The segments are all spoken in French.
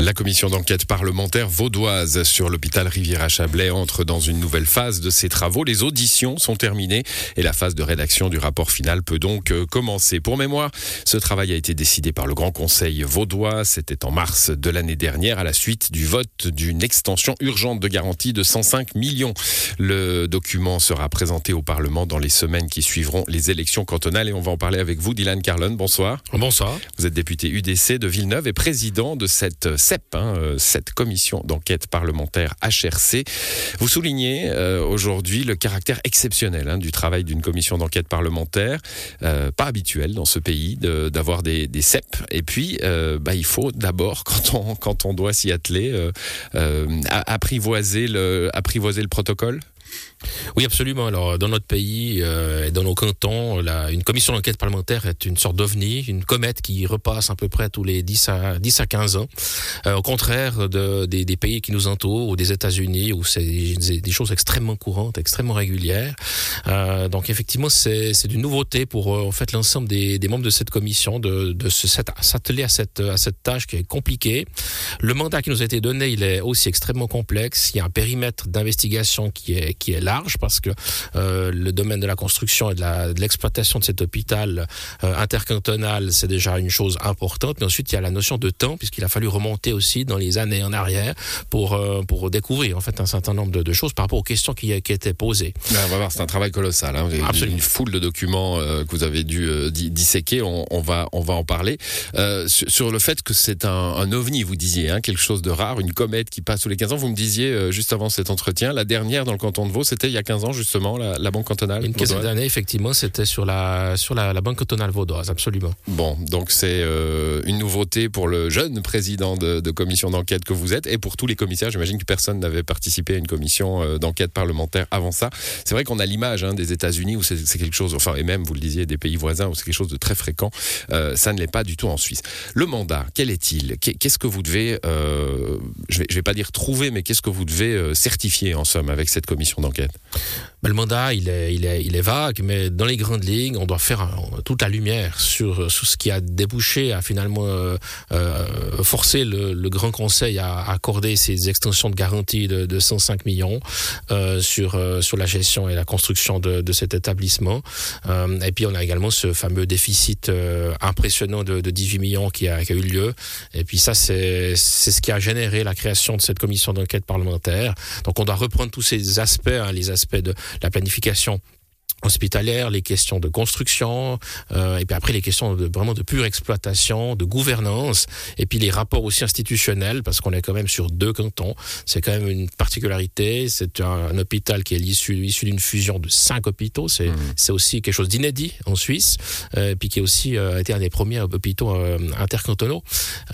La commission d'enquête parlementaire vaudoise sur l'hôpital Riviera-Chablais entre dans une nouvelle phase de ses travaux. Les auditions sont terminées et la phase de rédaction du rapport final peut donc euh, commencer. Pour mémoire, ce travail a été décidé par le Grand Conseil vaudois. C'était en mars de l'année dernière à la suite du vote d'une extension urgente de garantie de 105 millions. Le document sera présenté au Parlement dans les semaines qui suivront les élections cantonales et on va en parler avec vous, Dylan Carlon. Bonsoir. Bonsoir. Vous êtes député UDC de Villeneuve et président de cette CEP, hein, euh, cette commission d'enquête parlementaire HRC. Vous soulignez euh, aujourd'hui le caractère exceptionnel hein, du travail d'une commission d'enquête parlementaire, euh, pas habituel dans ce pays d'avoir des, CEP. Et puis, bah, il faut d'abord, quand on, doit s'y atteler, apprivoiser, le, apprivoiser le protocole? Oui, absolument. Alors, dans notre pays euh, et dans nos cantons, la, une commission d'enquête parlementaire est une sorte d'ovni, une comète qui repasse à peu près tous les 10 à, 10 à 15 ans. Euh, au contraire de, des, pays qui nous entourent, ou des États-Unis, où c'est des, choses extrêmement courantes, extrêmement régulières. Euh, donc, effectivement, c'est une nouveauté pour euh, en fait l'ensemble des, des, membres de cette commission de, de s'atteler à cette, à cette tâche qui est compliquée. Le mandat qui nous a été donné, il est aussi extrêmement complexe. Il y a un périmètre d'investigation qui est, qui est large parce que euh, le domaine de la construction et de l'exploitation de, de, cet hôpital euh, intercantonal, c'est déjà une chose importante. Mais ensuite, il y a la notion de temps, puisqu'il a fallu remonter aussi dans les années en arrière pour, euh, pour découvrir en fait un certain nombre de, de choses par rapport aux questions qui, qui étaient posées. On va voir, c'est un travail colossal. Hein. Absolument. Une foule de documents que vous avez dû disséquer. On, on, va, on va en parler. Sur, sur, le fait que c'est un, un, ovni, vous disiez, hein, quelque chose de rare, une comète qui passe tous les 15 ans. Vous me disiez juste avant cet entretien, la dernière dans le canton de Vaud, c'était il y a 15 ans justement, la, la Banque cantonale Une quinzaine d'années, effectivement, c'était sur, la, sur la, la, Banque cantonale vaudoise, absolument. Bon, donc c'est euh, une nouveauté pour le jeune président de, de commission d'enquête que vous êtes et pour tous les commissaires. J'imagine que personne n'avait participé à une commission euh, d'enquête parlementaire avant ça. C'est vrai qu'on a l'image hein, des États-Unis où c'est quelque chose, enfin, et même, vous le disiez, des pays voisins où c'est quelque chose de très fréquent. Euh, ça ne l'est pas du tout en Suisse. Le mandat, quel est-il? Qu'est-ce que vous devez, je ne vais, vais, pas dire trouver, mais qu'est-ce que vous devez certifier en somme avec cette commission? D'enquête ben, le mandat, il est, vague, mais dans les grandes lignes, on doit faire un, toute la lumière sur, sur ce qui a débouché à finalement euh, euh, forcer le, Grand Conseil à accorder ces extensions de garantie de, de 105 millions euh, sur, euh, la gestion et la construction de, cet établissement. Euh, et puis, on a également ce fameux déficit euh, impressionnant de, de 18 millions qui a eu lieu. Et puis, ça, c'est ce qui a généré la création de cette commission d'enquête parlementaire. Donc, on doit reprendre tous ces aspects, hein, les aspects de la planification hospitalière, les questions de construction, euh, et puis après les questions de vraiment de pure exploitation, de gouvernance, et puis les rapports aussi institutionnels, parce qu'on est quand même sur deux cantons. C'est quand même une particularité. C'est un, un, hôpital qui est issu, issu d'une fusion de cinq hôpitaux. C'est mmh. c'est aussi quelque chose d'inédit en Suisse, euh, puis qui est aussi euh, été un des premiers hôpitaux euh, intercantonaux.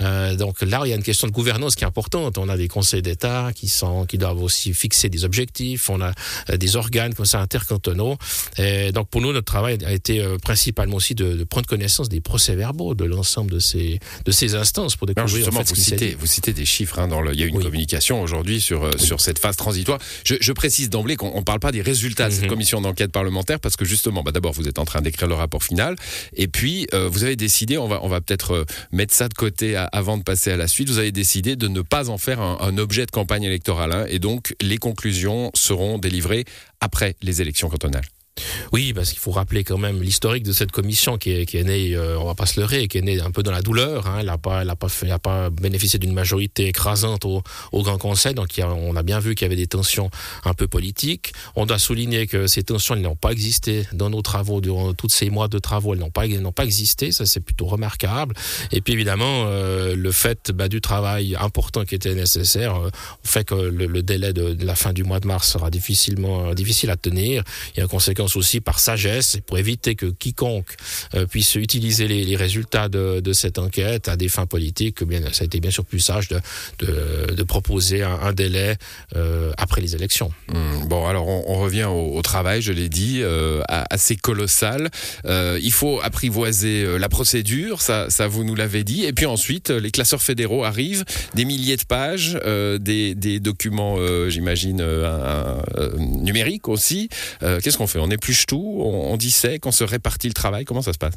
Euh, donc là, il y a une question de gouvernance qui est importante. On a des conseils d'État qui sont qui doivent aussi fixer des objectifs. On a euh, des organes comme ça intercantonaux. Et donc pour nous, notre travail a été euh, principalement aussi de, de prendre connaissance des procès-verbaux de l'ensemble de ces, de ces instances pour découvrir. Non, en fait, vous, citez, vous citez des chiffres. Hein, dans le, il y a une oui. communication aujourd'hui sur, oui. sur cette phase transitoire. Je, je précise d'emblée qu'on ne parle pas des résultats de cette mm -hmm. commission d'enquête parlementaire parce que justement, bah, d'abord, vous êtes en train d'écrire le rapport final et puis euh, vous avez décidé, on va, on va peut-être euh, mettre ça de côté à, avant de passer à la suite, vous avez décidé de ne pas en faire un, un objet de campagne électorale hein, et donc les conclusions seront délivrées après les élections cantonales. Oui, parce qu'il faut rappeler quand même l'historique de cette commission qui est, qui est née, euh, on va pas se leurrer, qui est née un peu dans la douleur. Hein. Elle n'a pas, elle a pas, bénéficié d'une majorité écrasante au, Grand Conseil, donc on a bien vu qu'il y avait des tensions un peu politiques. On doit souligner que ces tensions n'ont pas existé dans nos travaux durant tous ces mois de travaux. Elles n'ont pas, n'ont pas existé, ça c'est plutôt remarquable. Et puis évidemment, euh, le fait bah, du travail important qui était nécessaire euh, fait que le, délai de, la fin du mois de mars sera difficilement difficile à tenir. Il y a aussi par sagesse pour éviter que quiconque euh, puisse utiliser les, résultats de, cette enquête à des fins politiques. Bien, ça a été bien sûr plus sage de, proposer un, délai euh, après les élections. Mmh, bon, alors on, revient au, travail, je l'ai dit, assez colossal. Euh, il faut apprivoiser la procédure, ça, vous nous l'avez dit. Et puis ensuite, les classeurs fédéraux arrivent, des milliers de pages, des, des, documents, j'imagine, numériques aussi. Qu'est-ce qu'on fait? On épluche tout, on, on dissèque, on se répartit le travail. Comment ça se passe?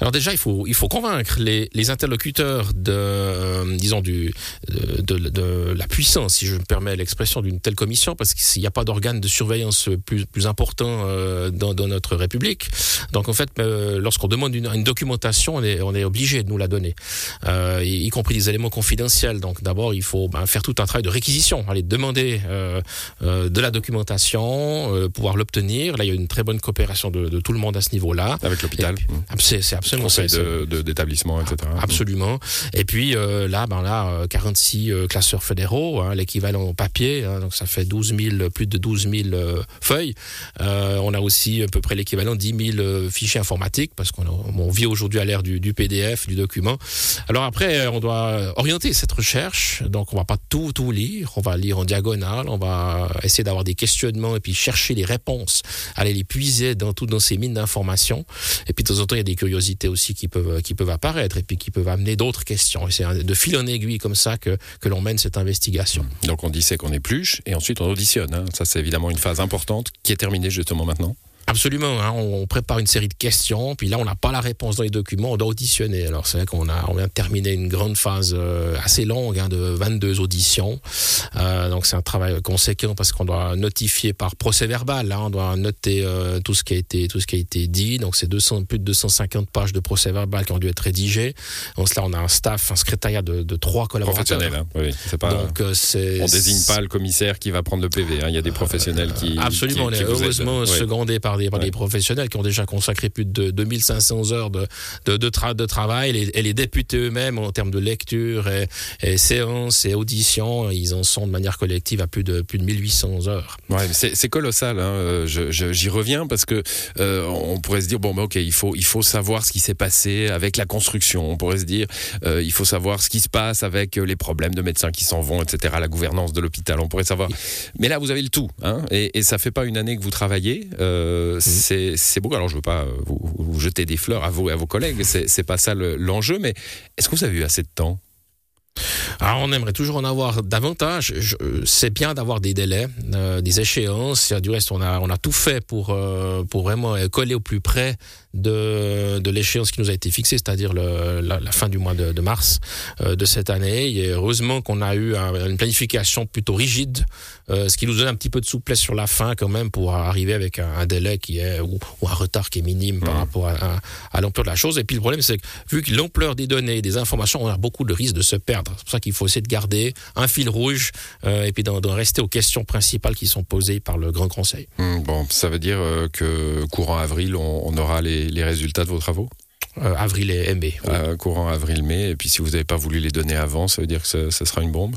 Alors déjà, il faut, il faut convaincre les, interlocuteurs de, disons, du, de, la puissance, si je me permets l'expression, d'une telle commission, parce qu'il n'y a pas d'organe de surveillance plus, plus important dans, dans, notre République. Donc en fait, lorsqu'on demande une, documentation, on est, obligé de nous la donner, euh, y, compris des éléments confidentiels. Donc d'abord, il faut ben, faire tout un travail de réquisition, aller demander euh, euh, de la documentation, euh, pouvoir l'obtenir. Là, il y a une très bonne coopération de, de tout le monde à ce niveau-là. Avec l'hôpital. C'est absolument Conseil d'établissement, etc. Absolument. Et puis là, ben là, 46 classeurs fédéraux, hein, l'équivalent papier, hein, donc ça fait 12 000, plus de 12 000 feuilles. on a aussi à peu près l'équivalent de 10 000 fichiers informatiques, parce qu'on vit aujourd'hui à l'ère du, du PDF, du document. Alors après, on doit orienter cette recherche. Donc on va pas tout tout lire, on va lire en diagonale, on va essayer d'avoir des questionnements et puis chercher les réponses, aller les puiser dans tout dans ces mines d'informations. Et puis de temps en temps, il y a des curiosités aussi qui peuvent apparaître et puis qui peuvent amener d'autres questions. C'est de fil en aiguille comme ça que l'on mène cette investigation. Donc on dit c'est qu'on épluche et ensuite on auditionne. Hein. Ça c'est évidemment une phase importante qui est terminée justement maintenant. Absolument. Hein, on prépare une série de questions, puis là, on n'a pas la réponse dans les documents, on doit auditionner. Alors, c'est vrai qu'on a, on vient de terminer une grande phase euh, assez longue hein, de 22 auditions. Euh, donc, c'est un travail conséquent parce qu'on doit notifier par procès verbal. Hein, on doit noter euh, tout ce qui a été, tout ce qui a été dit. Donc, c'est 200, plus de 250 pages de procès verbal qui ont dû être rédigées. Donc, là, on a un staff, un secrétariat de, de trois collaborateurs. Hein, oui, pas. Donc, euh, c'est. On désigne pas le commissaire qui va prendre le PV. Hein. Il y a des professionnels qui. Absolument. Qui, qui on est heureusement secondé par par des professionnels qui ont déjà consacré plus de 2500 heures de, de, de, de travail. Et les, députés eux-mêmes, en termes de lecture et, et séances et auditions, ils en sont de manière collective à plus de, plus de 1800 heures. Ouais, c'est colossal. Hein. J'y je, reviens parce que euh, on pourrait se dire bon, bah, ok, il faut, il faut savoir ce qui s'est passé avec la construction. On pourrait se dire euh, il faut savoir ce qui se passe avec les problèmes de médecins qui s'en vont, etc. La gouvernance de l'hôpital. On pourrait savoir. Mais là, vous avez le tout. Hein, et, et ça fait pas une année que vous travaillez. Euh, c'est beau. Alors, je veux pas vous, vous, jeter des fleurs à vous et à vos collègues, c'est pas ça l'enjeu, mais est-ce que vous avez eu assez de temps? Alors, on aimerait toujours en avoir davantage. C'est bien d'avoir des délais, euh, des échéances. Du reste, on a, on a tout fait pour, euh, pour vraiment coller au plus près de, de l'échéance qui nous a été fixée, c'est-à-dire la, la, fin du mois de, de mars euh, de cette année. Et heureusement qu'on a eu un, une planification plutôt rigide, euh, ce qui nous donne un petit peu de souplesse sur la fin quand même pour arriver avec un, un délai qui est ou, ou, un retard qui est minime par mmh. rapport à, à, à l'ampleur de la chose. Et puis le problème, c'est que vu que l'ampleur des données, des informations, on a beaucoup de risques de se perdre. C'est pour ça qu'il faut essayer de garder un fil rouge euh, et puis d'en rester aux questions principales qui sont posées par le Grand Conseil. Mmh, bon, ça veut dire que courant avril, on, on aura les les, résultats de vos travaux euh, Avril et mai. Oui. Euh, courant avril-mai. Et puis si vous n'avez pas voulu les donner avant, ça veut dire que ce, ce sera une bombe?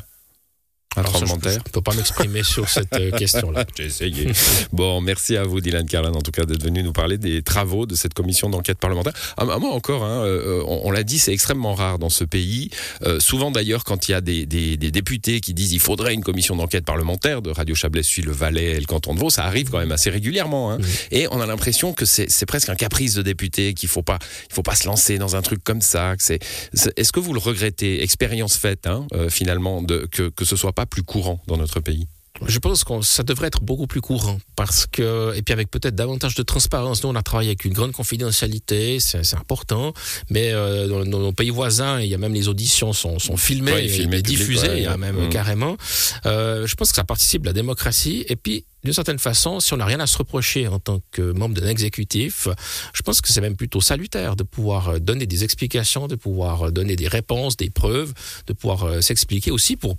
Un tremblement Je ne peux pas m'exprimer sur cette euh, question-là. J'ai essayé. bon, merci à vous, Dylan Carlin, en tout cas, d'être venu nous parler des travaux de cette commission d'enquête parlementaire. À, ah, moi encore, hein, euh, on, on l'a dit, c'est extrêmement rare dans ce pays. Euh, souvent, d'ailleurs, quand il y a des, des, des, députés qui disent il faudrait une commission d'enquête parlementaire, de Radio Chablais suit le Valais et le canton de Vaud, ça arrive quand même assez régulièrement. Hein. Et on a l'impression que c'est presque un caprice de député, qu'il faut pas, il faut pas se lancer dans un truc comme ça. Est-ce que vous le regrettez, expérience faite, hein, euh, finalement, de, que, que ce soit pas plus courant dans notre pays je pense que ça devrait être beaucoup plus courant parce que et puis avec peut-être davantage de transparence. Nous, on a travaillé avec une grande confidentialité, c'est important. Mais euh, dans, dans nos pays voisins, il y a même les auditions sont, sont filmées ouais, et, et diffusées, ouais, il y a même mmh. carrément. Euh, je pense que ça participe de la démocratie. Et puis d'une certaine façon, si on n'a rien à se reprocher en tant que membre d'un exécutif, je pense que c'est même plutôt salutaire de pouvoir donner des explications, de pouvoir donner des réponses, des preuves, de pouvoir euh, s'expliquer aussi pour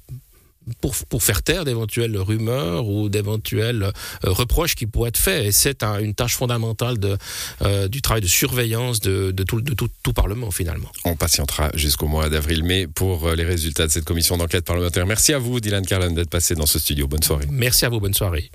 pour, pour faire taire d'éventuelles rumeurs ou d'éventuels euh, reproches qui pourraient être faits. Et c'est un, une tâche fondamentale de, euh, du travail de surveillance de, de, tout, de tout, tout Parlement finalement. On patientera jusqu'au mois d'avril-mai pour euh, les résultats de cette commission d'enquête parlementaire. Merci à vous, Dylan Carlin, d'être passé dans ce studio. Bonne soirée. Merci à vous, bonne soirée.